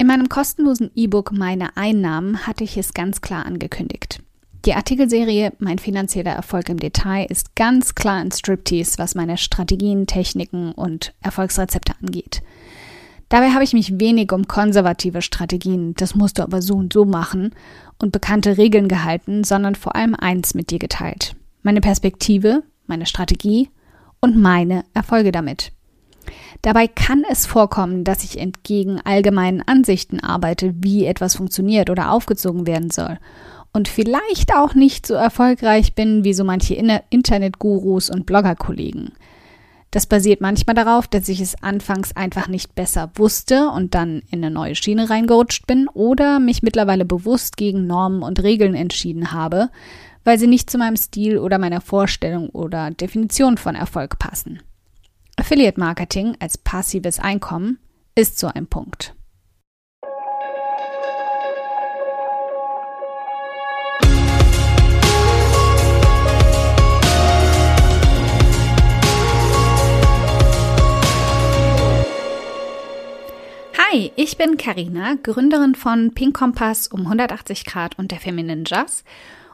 In meinem kostenlosen E-Book Meine Einnahmen hatte ich es ganz klar angekündigt. Die Artikelserie Mein finanzieller Erfolg im Detail ist ganz klar ein Striptease, was meine Strategien, Techniken und Erfolgsrezepte angeht. Dabei habe ich mich wenig um konservative Strategien, das musst du aber so und so machen, und bekannte Regeln gehalten, sondern vor allem eins mit dir geteilt. Meine Perspektive, meine Strategie und meine Erfolge damit. Dabei kann es vorkommen, dass ich entgegen allgemeinen Ansichten arbeite, wie etwas funktioniert oder aufgezogen werden soll und vielleicht auch nicht so erfolgreich bin wie so manche Internetgurus und Bloggerkollegen. Das basiert manchmal darauf, dass ich es anfangs einfach nicht besser wusste und dann in eine neue Schiene reingerutscht bin oder mich mittlerweile bewusst gegen Normen und Regeln entschieden habe, weil sie nicht zu meinem Stil oder meiner Vorstellung oder Definition von Erfolg passen. Affiliate Marketing als passives Einkommen ist so ein Punkt. Hi, ich bin Karina, Gründerin von Pink Kompass um 180 Grad und der Feminine Jazz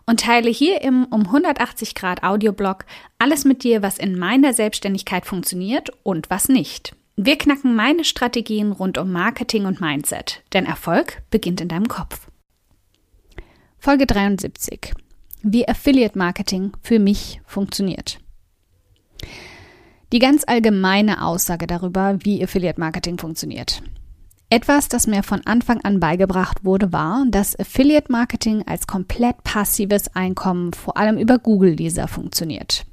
und teile hier im um 180 Grad Audioblog alles mit dir, was in meiner Selbstständigkeit funktioniert und was nicht. Wir knacken meine Strategien rund um Marketing und Mindset, denn Erfolg beginnt in deinem Kopf. Folge 73. Wie Affiliate Marketing für mich funktioniert. Die ganz allgemeine Aussage darüber, wie Affiliate Marketing funktioniert. Etwas, das mir von Anfang an beigebracht wurde, war, dass Affiliate Marketing als komplett passives Einkommen vor allem über Google-Leser funktioniert.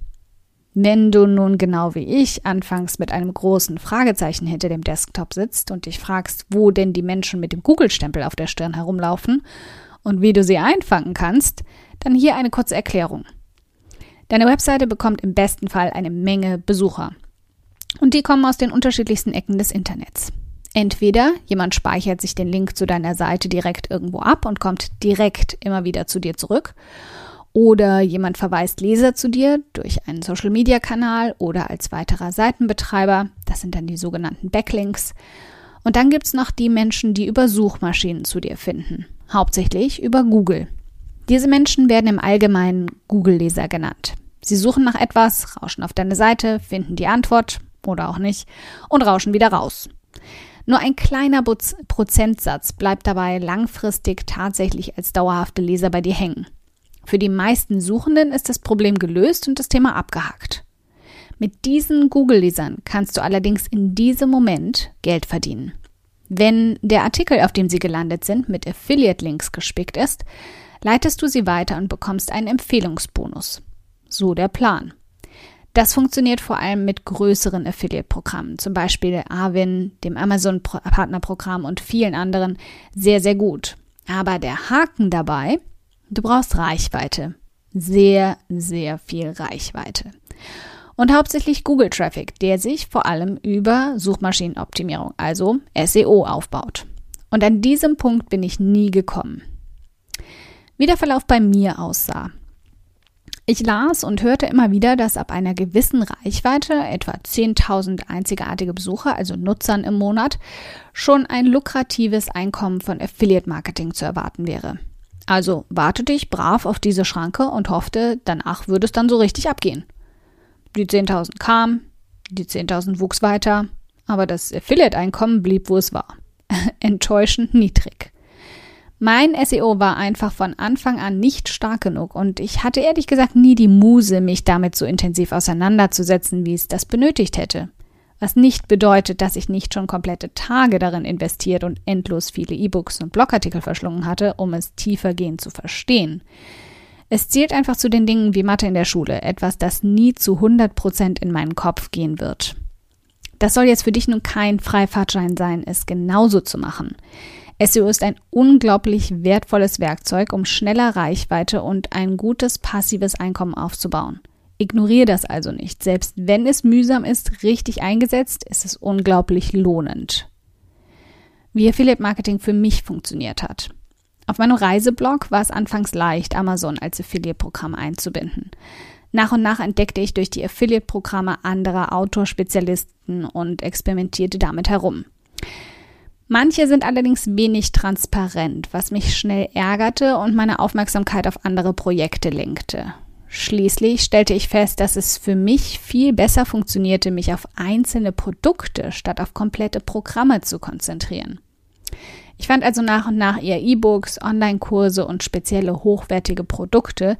Wenn du nun genau wie ich anfangs mit einem großen Fragezeichen hinter dem Desktop sitzt und dich fragst, wo denn die Menschen mit dem Google-Stempel auf der Stirn herumlaufen und wie du sie einfangen kannst, dann hier eine kurze Erklärung. Deine Webseite bekommt im besten Fall eine Menge Besucher. Und die kommen aus den unterschiedlichsten Ecken des Internets. Entweder jemand speichert sich den Link zu deiner Seite direkt irgendwo ab und kommt direkt immer wieder zu dir zurück. Oder jemand verweist Leser zu dir durch einen Social-Media-Kanal oder als weiterer Seitenbetreiber. Das sind dann die sogenannten Backlinks. Und dann gibt es noch die Menschen, die über Suchmaschinen zu dir finden. Hauptsächlich über Google. Diese Menschen werden im Allgemeinen Google-Leser genannt. Sie suchen nach etwas, rauschen auf deine Seite, finden die Antwort oder auch nicht und rauschen wieder raus. Nur ein kleiner Prozentsatz bleibt dabei langfristig tatsächlich als dauerhafte Leser bei dir hängen. Für die meisten Suchenden ist das Problem gelöst und das Thema abgehakt. Mit diesen Google-Lesern kannst du allerdings in diesem Moment Geld verdienen. Wenn der Artikel, auf dem sie gelandet sind, mit Affiliate-Links gespickt ist, leitest du sie weiter und bekommst einen Empfehlungsbonus. So der Plan. Das funktioniert vor allem mit größeren Affiliate-Programmen, zum Beispiel Arvin, dem Amazon-Partnerprogramm und vielen anderen sehr, sehr gut. Aber der Haken dabei, du brauchst Reichweite. Sehr, sehr viel Reichweite. Und hauptsächlich Google Traffic, der sich vor allem über Suchmaschinenoptimierung, also SEO, aufbaut. Und an diesem Punkt bin ich nie gekommen. Wie der Verlauf bei mir aussah, ich las und hörte immer wieder, dass ab einer gewissen Reichweite, etwa 10.000 einzigartige Besucher, also Nutzern im Monat, schon ein lukratives Einkommen von Affiliate Marketing zu erwarten wäre. Also wartete ich brav auf diese Schranke und hoffte, danach würde es dann so richtig abgehen. Die 10.000 kam, die 10.000 wuchs weiter, aber das Affiliate-Einkommen blieb, wo es war. Enttäuschend niedrig. Mein SEO war einfach von Anfang an nicht stark genug und ich hatte ehrlich gesagt nie die Muse, mich damit so intensiv auseinanderzusetzen, wie es das benötigt hätte. Was nicht bedeutet, dass ich nicht schon komplette Tage darin investiert und endlos viele E-Books und Blogartikel verschlungen hatte, um es tiefergehend zu verstehen. Es zählt einfach zu den Dingen wie Mathe in der Schule, etwas, das nie zu 100 Prozent in meinen Kopf gehen wird. Das soll jetzt für dich nun kein Freifahrtschein sein, es genauso zu machen. SEO ist ein unglaublich wertvolles Werkzeug, um schneller Reichweite und ein gutes passives Einkommen aufzubauen. Ignoriere das also nicht. Selbst wenn es mühsam ist, richtig eingesetzt, ist es unglaublich lohnend. Wie Affiliate Marketing für mich funktioniert hat. Auf meinem Reiseblog war es anfangs leicht, Amazon als Affiliate-Programm einzubinden. Nach und nach entdeckte ich durch die Affiliate-Programme anderer Autorspezialisten und experimentierte damit herum. Manche sind allerdings wenig transparent, was mich schnell ärgerte und meine Aufmerksamkeit auf andere Projekte lenkte. Schließlich stellte ich fest, dass es für mich viel besser funktionierte, mich auf einzelne Produkte statt auf komplette Programme zu konzentrieren. Ich fand also nach und nach eher E-Books, Online-Kurse und spezielle hochwertige Produkte,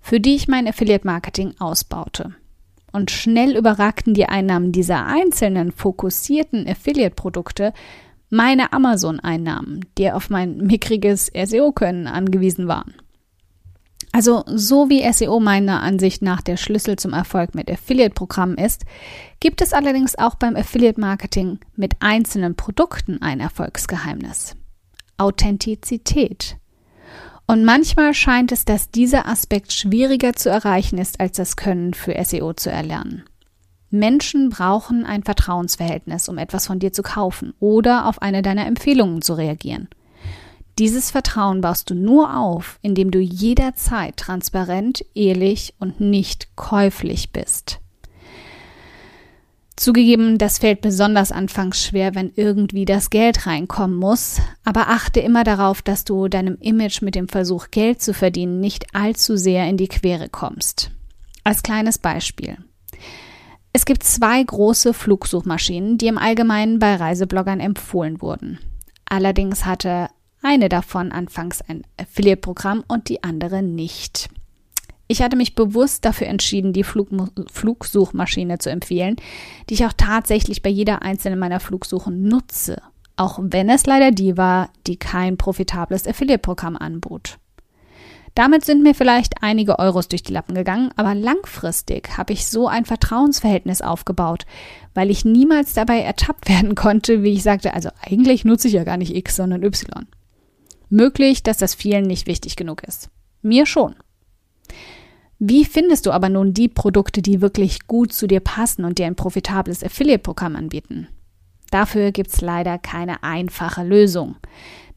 für die ich mein Affiliate-Marketing ausbaute. Und schnell überragten die Einnahmen dieser einzelnen fokussierten Affiliate-Produkte meine Amazon-Einnahmen, die auf mein mickriges SEO-Können angewiesen waren. Also so wie SEO meiner Ansicht nach der Schlüssel zum Erfolg mit Affiliate-Programmen ist, gibt es allerdings auch beim Affiliate-Marketing mit einzelnen Produkten ein Erfolgsgeheimnis. Authentizität. Und manchmal scheint es, dass dieser Aspekt schwieriger zu erreichen ist, als das Können für SEO zu erlernen. Menschen brauchen ein Vertrauensverhältnis, um etwas von dir zu kaufen oder auf eine deiner Empfehlungen zu reagieren. Dieses Vertrauen baust du nur auf, indem du jederzeit transparent, ehrlich und nicht käuflich bist. Zugegeben, das fällt besonders anfangs schwer, wenn irgendwie das Geld reinkommen muss, aber achte immer darauf, dass du deinem Image mit dem Versuch, Geld zu verdienen, nicht allzu sehr in die Quere kommst. Als kleines Beispiel. Es gibt zwei große Flugsuchmaschinen, die im Allgemeinen bei Reisebloggern empfohlen wurden. Allerdings hatte eine davon anfangs ein Affiliate-Programm und die andere nicht. Ich hatte mich bewusst dafür entschieden, die Flug Flugsuchmaschine zu empfehlen, die ich auch tatsächlich bei jeder einzelnen meiner Flugsuchen nutze, auch wenn es leider die war, die kein profitables Affiliate-Programm anbot. Damit sind mir vielleicht einige Euros durch die Lappen gegangen, aber langfristig habe ich so ein Vertrauensverhältnis aufgebaut, weil ich niemals dabei ertappt werden konnte, wie ich sagte, also eigentlich nutze ich ja gar nicht X, sondern Y. Möglich, dass das vielen nicht wichtig genug ist. Mir schon. Wie findest du aber nun die Produkte, die wirklich gut zu dir passen und dir ein profitables Affiliate-Programm anbieten? Dafür gibt es leider keine einfache Lösung.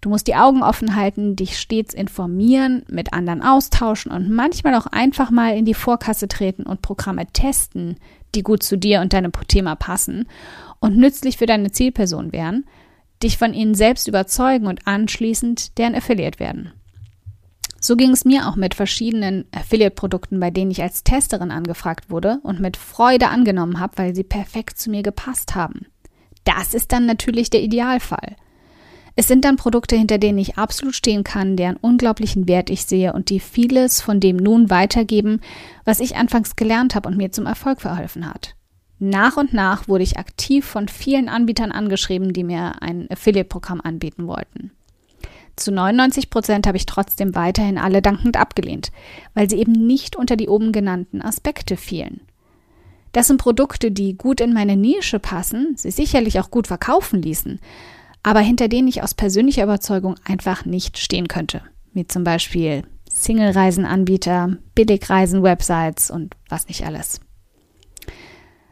Du musst die Augen offen halten, dich stets informieren, mit anderen austauschen und manchmal auch einfach mal in die Vorkasse treten und Programme testen, die gut zu dir und deinem Thema passen und nützlich für deine Zielperson wären, dich von ihnen selbst überzeugen und anschließend deren Affiliate werden. So ging es mir auch mit verschiedenen Affiliate-Produkten, bei denen ich als Testerin angefragt wurde und mit Freude angenommen habe, weil sie perfekt zu mir gepasst haben. Das ist dann natürlich der Idealfall. Es sind dann Produkte, hinter denen ich absolut stehen kann, deren unglaublichen Wert ich sehe und die vieles von dem nun weitergeben, was ich anfangs gelernt habe und mir zum Erfolg verholfen hat. Nach und nach wurde ich aktiv von vielen Anbietern angeschrieben, die mir ein Affiliate-Programm anbieten wollten. Zu 99 Prozent habe ich trotzdem weiterhin alle dankend abgelehnt, weil sie eben nicht unter die oben genannten Aspekte fielen. Das sind Produkte, die gut in meine Nische passen, sie sicherlich auch gut verkaufen ließen, aber hinter denen ich aus persönlicher Überzeugung einfach nicht stehen könnte. Wie zum Beispiel Single-Reisenanbieter, Billigreisen-Websites und was nicht alles.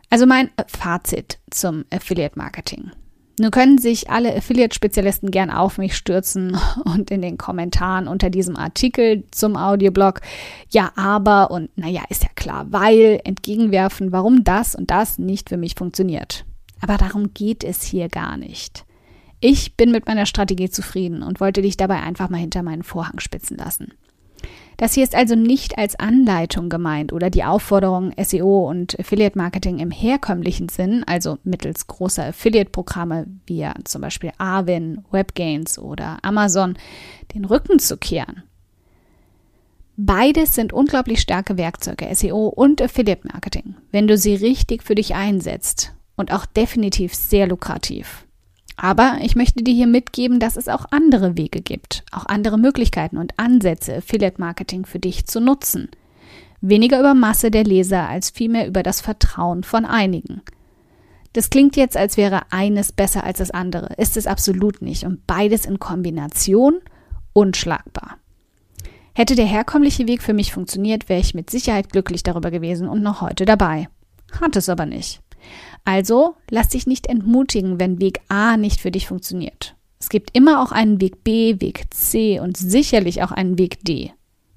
Also mein Fazit zum Affiliate-Marketing. Nun können sich alle Affiliate-Spezialisten gern auf mich stürzen und in den Kommentaren unter diesem Artikel zum Audioblog ja, aber und naja, ist ja klar, weil entgegenwerfen, warum das und das nicht für mich funktioniert. Aber darum geht es hier gar nicht. Ich bin mit meiner Strategie zufrieden und wollte dich dabei einfach mal hinter meinen Vorhang spitzen lassen. Das hier ist also nicht als Anleitung gemeint oder die Aufforderung, SEO und Affiliate Marketing im herkömmlichen Sinn, also mittels großer Affiliate-Programme wie ja zum Beispiel Arwin, WebGains oder Amazon, den Rücken zu kehren. Beides sind unglaublich starke Werkzeuge, SEO und Affiliate Marketing, wenn du sie richtig für dich einsetzt und auch definitiv sehr lukrativ. Aber ich möchte dir hier mitgeben, dass es auch andere Wege gibt, auch andere Möglichkeiten und Ansätze, Affiliate Marketing für dich zu nutzen. Weniger über Masse der Leser als vielmehr über das Vertrauen von einigen. Das klingt jetzt, als wäre eines besser als das andere. Ist es absolut nicht und beides in Kombination unschlagbar. Hätte der herkömmliche Weg für mich funktioniert, wäre ich mit Sicherheit glücklich darüber gewesen und noch heute dabei. Hat es aber nicht. Also lass dich nicht entmutigen, wenn Weg A nicht für dich funktioniert. Es gibt immer auch einen Weg B, Weg C und sicherlich auch einen Weg D.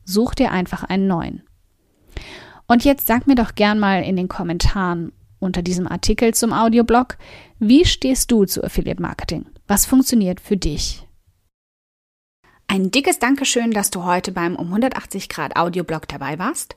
Such dir einfach einen neuen. Und jetzt sag mir doch gern mal in den Kommentaren unter diesem Artikel zum Audioblog, wie stehst du zu Affiliate Marketing? Was funktioniert für dich? Ein dickes Dankeschön, dass du heute beim um 180 Grad Audioblog dabei warst.